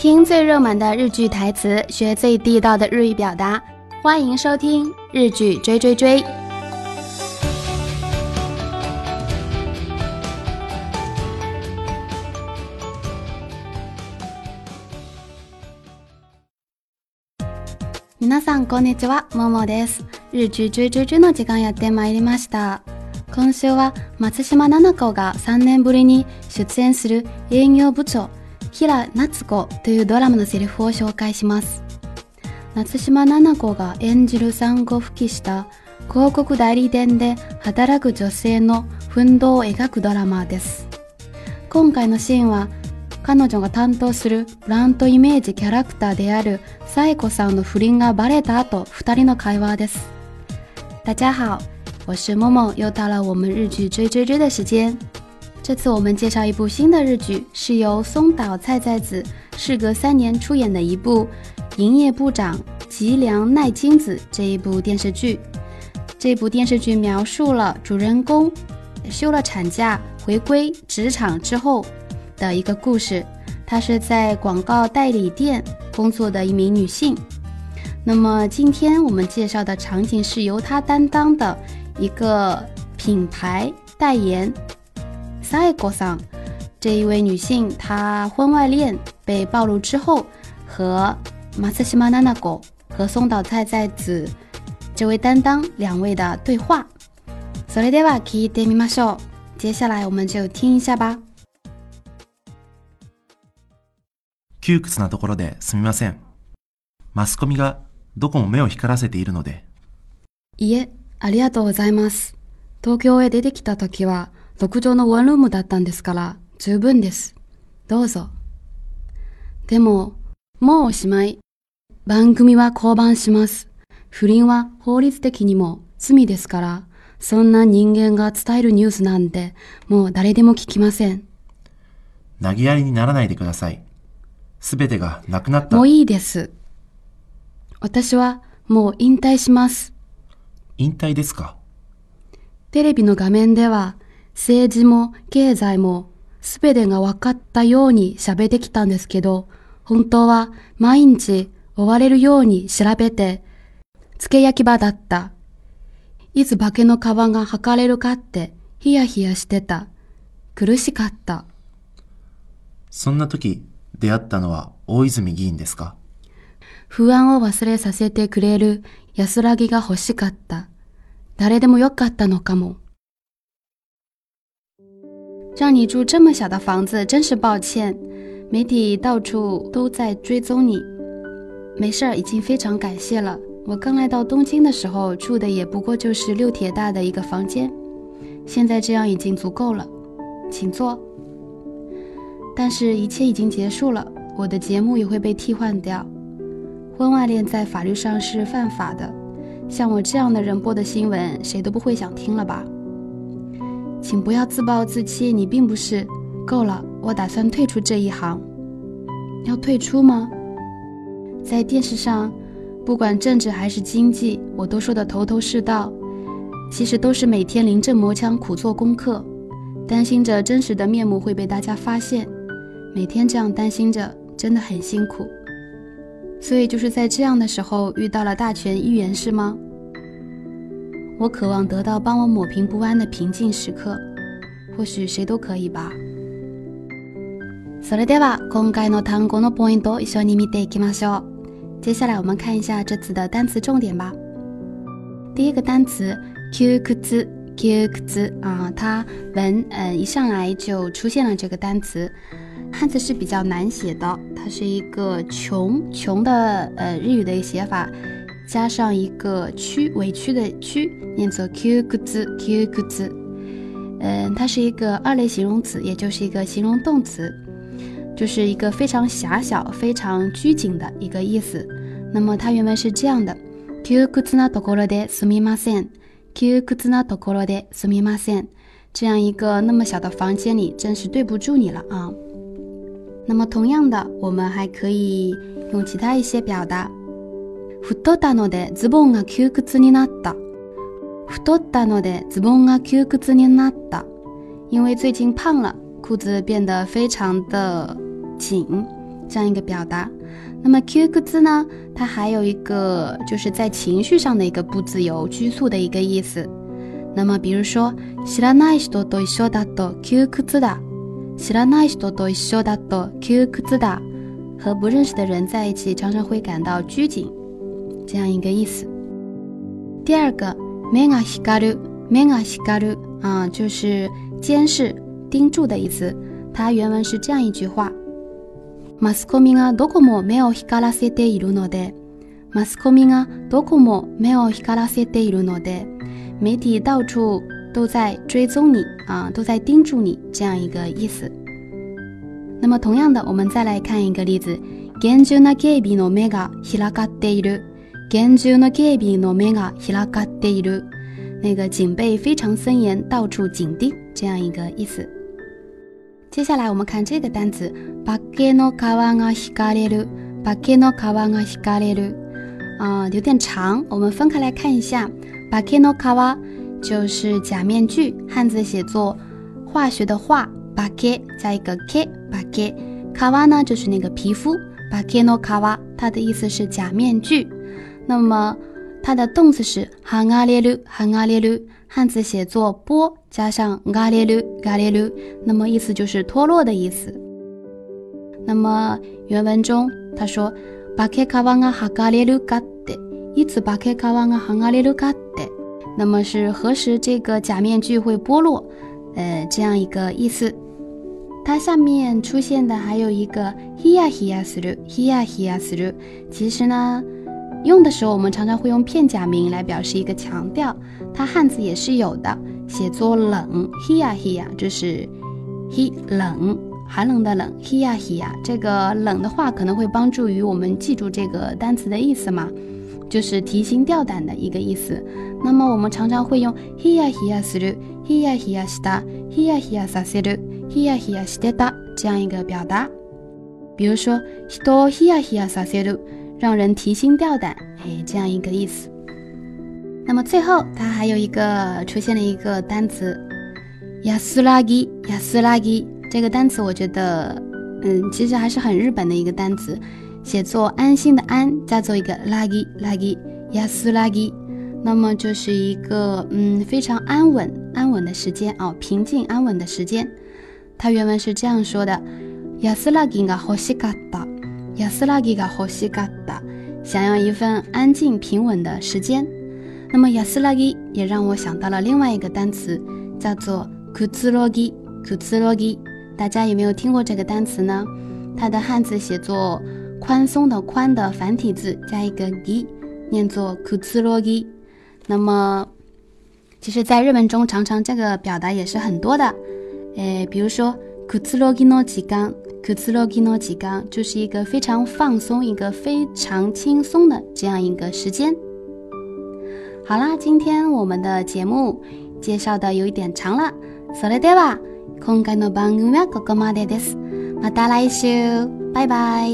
听最热门的日剧台词，学最地道的日语表达。欢迎收听《日剧追追追》。皆さんこんにちは、ももです。日劇追追追の時間やってまいりました。今週は松島菜々子が3年ぶりに出演する営業部長。平夏子というドラマのセリフを紹介します夏島菜々子が演じる産後復帰した広告代理店で働く女性の奮闘を描くドラマです今回のシーンは彼女が担当するブランドイメージキャラクターであるサイコさんの不倫がバレた後2人の会話です大家好我是默默，又到了我们日剧追追追的时间。这次我们介绍一部新的日剧，是由松岛菜菜子，事隔三年出演的一部《营业部长吉良奈津子》这一部电视剧。这部电视剧描述了主人公休了产假回归职场之后的一个故事。她是在广告代理店工作的一名女性。那么今天我们介绍的场景是由她担当的一个品牌代言。赛果桑这一位女性，她婚外恋被暴露之后，和马斯西马娜娜狗和松岛菜菜子这位担当两位的对话。それでは聞いてみましょう。接下来我们就听一下吧。窮屈なところですみません。マスコミがどこも目を光らせているので。いえ、ありがとうございます。東京へ出てきた時は、6畳のワンルームだったんですから、十分です。どうぞ。でも、もうおしまい。番組は降板します。不倫は法律的にも罪ですから、そんな人間が伝えるニュースなんて、もう誰でも聞きません。投げやりにならないでください。すべてがなくなった。もういいです。私はもう引退します。引退ですかテレビの画面では政治も経済も全てが分かったように喋ってきたんですけど、本当は毎日追われるように調べて、付け焼き場だった。いつ化けの皮が剥かれるかってヒヤヒヤしてた。苦しかった。そんな時出会ったのは大泉議員ですか不安を忘れさせてくれる安らぎが欲しかった。誰でもよかったのかも。让你住这么小的房子，真是抱歉。媒体到处都在追踪你，没事儿，已经非常感谢了。我刚来到东京的时候，住的也不过就是六铁大的一个房间，现在这样已经足够了，请坐。但是，一切已经结束了，我的节目也会被替换掉。婚外恋在法律上是犯法的，像我这样的人播的新闻，谁都不会想听了吧？请不要自暴自弃，你并不是够了。我打算退出这一行，要退出吗？在电视上，不管政治还是经济，我都说的头头是道。其实都是每天临阵磨枪，苦做功课，担心着真实的面目会被大家发现。每天这样担心着，真的很辛苦。所以就是在这样的时候遇到了大权一员，是吗？我渴望得到帮我抹平不安的平静时刻，或许谁都可以吧。接下来我们看一下这次的单词重点吧。第一个单词，穷苦子，穷苦子啊，它文嗯一上来就出现了这个单词，汉字是比较难写的，它是一个穷穷的呃日语的一个写法。加上一个区委屈的区，念作 q u g z q u g z 嗯，它是一个二类形容词，也就是一个形容动词，就是一个非常狭小、非常拘谨的一个意思。那么它原文是这样的：“quguz na tokoro de sumimasen”，“quguz na tokoro de sumimasen”。这样一个那么小的房间里，真是对不住你了啊。那么同样的，我们还可以用其他一些表达。太ったのでズボンが窮屈になった。太ったのでズボンが窮屈になった。因为最近胖了，裤子变得非常的紧，这样一个表达。那么 “q 个字呢，它还有一个就是在情绪上的一个不自由、拘束的一个意思。那么比如说，知らない人と一緒だと窮屈だ，知らない人と一緒だと窮屈だ，和不认识的人在一起常常会感到拘谨。这样一个意思。第二个目が光る、目が光る啊、就是监视、盯住的意思。它原文是这样一句话：マスコミがどこも目を光らせているので、マスコミがどこも目を光らせているので，媒体到处都在追踪你啊，都在盯住你这样一个意思。那么同样的，我们再来看一个例子：厳重な警備の目が開かっている。根重那警備の目が開かっている。那个警备非常森严，到处紧盯，这样一个意思。接下来我们看这个单词：把 K 诺卡瓦嘎希嘎列鲁，把 K 诺卡瓦嘎希嘎列鲁。啊，有点长，我们分开来看一下。把 K 诺卡瓦就是假面具，汉字写作“化学”的“化”。把 K 加一个 K，把 K 卡瓦呢就是那个皮肤。把 K 诺卡瓦，它的意思是假面具。那么它的动词是哈阿列鲁哈阿列鲁，汉字写作波加上阿列鲁阿列鲁，那么意思就是脱落的意思。那么原文中他说巴克卡瓦阿哈阿列鲁卡的，一次巴克卡瓦阿哈阿列鲁卡的，那么是何时这个假面具会剥落？呃，这样一个意思。它下面出现的还有一个 hia h 希亚希亚斯鲁 a hia s r 其实呢。用的时候，我们常常会用片假名来表示一个强调，它汉字也是有的，写作冷。hiya hiya，就是 h e 冷，寒冷的冷。hiya hiya，这个冷的话可能会帮助于我们记住这个单词的意思嘛，就是提心吊胆的一个意思。那么我们常常会用 hiya hiya suru，hiya hiya s h t a h i y a hiya saseru，hiya hiya shitada 这样一个表达。比如说，hiya hiya saseru。让人提心吊胆，嘿，这样一个意思。那么最后，它还有一个出现了一个单词，yasuragi，yasuragi。这个单词我觉得，嗯，其实还是很日本的一个单词，写作安心的安，再做一个 lagi，lagi，yasuragi。那么就是一个，嗯，非常安稳、安稳的时间啊，平静、安稳的时间。它原文是这样说的，yasuragi ga h o s h i a t t a 亚斯拉吉的呼吸嘎达，想要一份安静平稳的时间。那么亚斯拉吉也让我想到了另外一个单词，叫做库 u t s 库 r a g 大家有没有听过这个单词呢？它的汉字写作“宽松”的“宽”的繁体字加一个 g 念作库 u t s 那么，其实，在日文中，常常这个表达也是很多的。诶，比如说库 u t s 诺吉刚库兹洛基诺季刚就是一个非常放松、一个非常轻松的这样一个时间。好啦，今天我们的节目介绍的有一点长了。索雷德瓦，空干诺班乌麦格格玛德德斯，马达拉伊修，拜拜。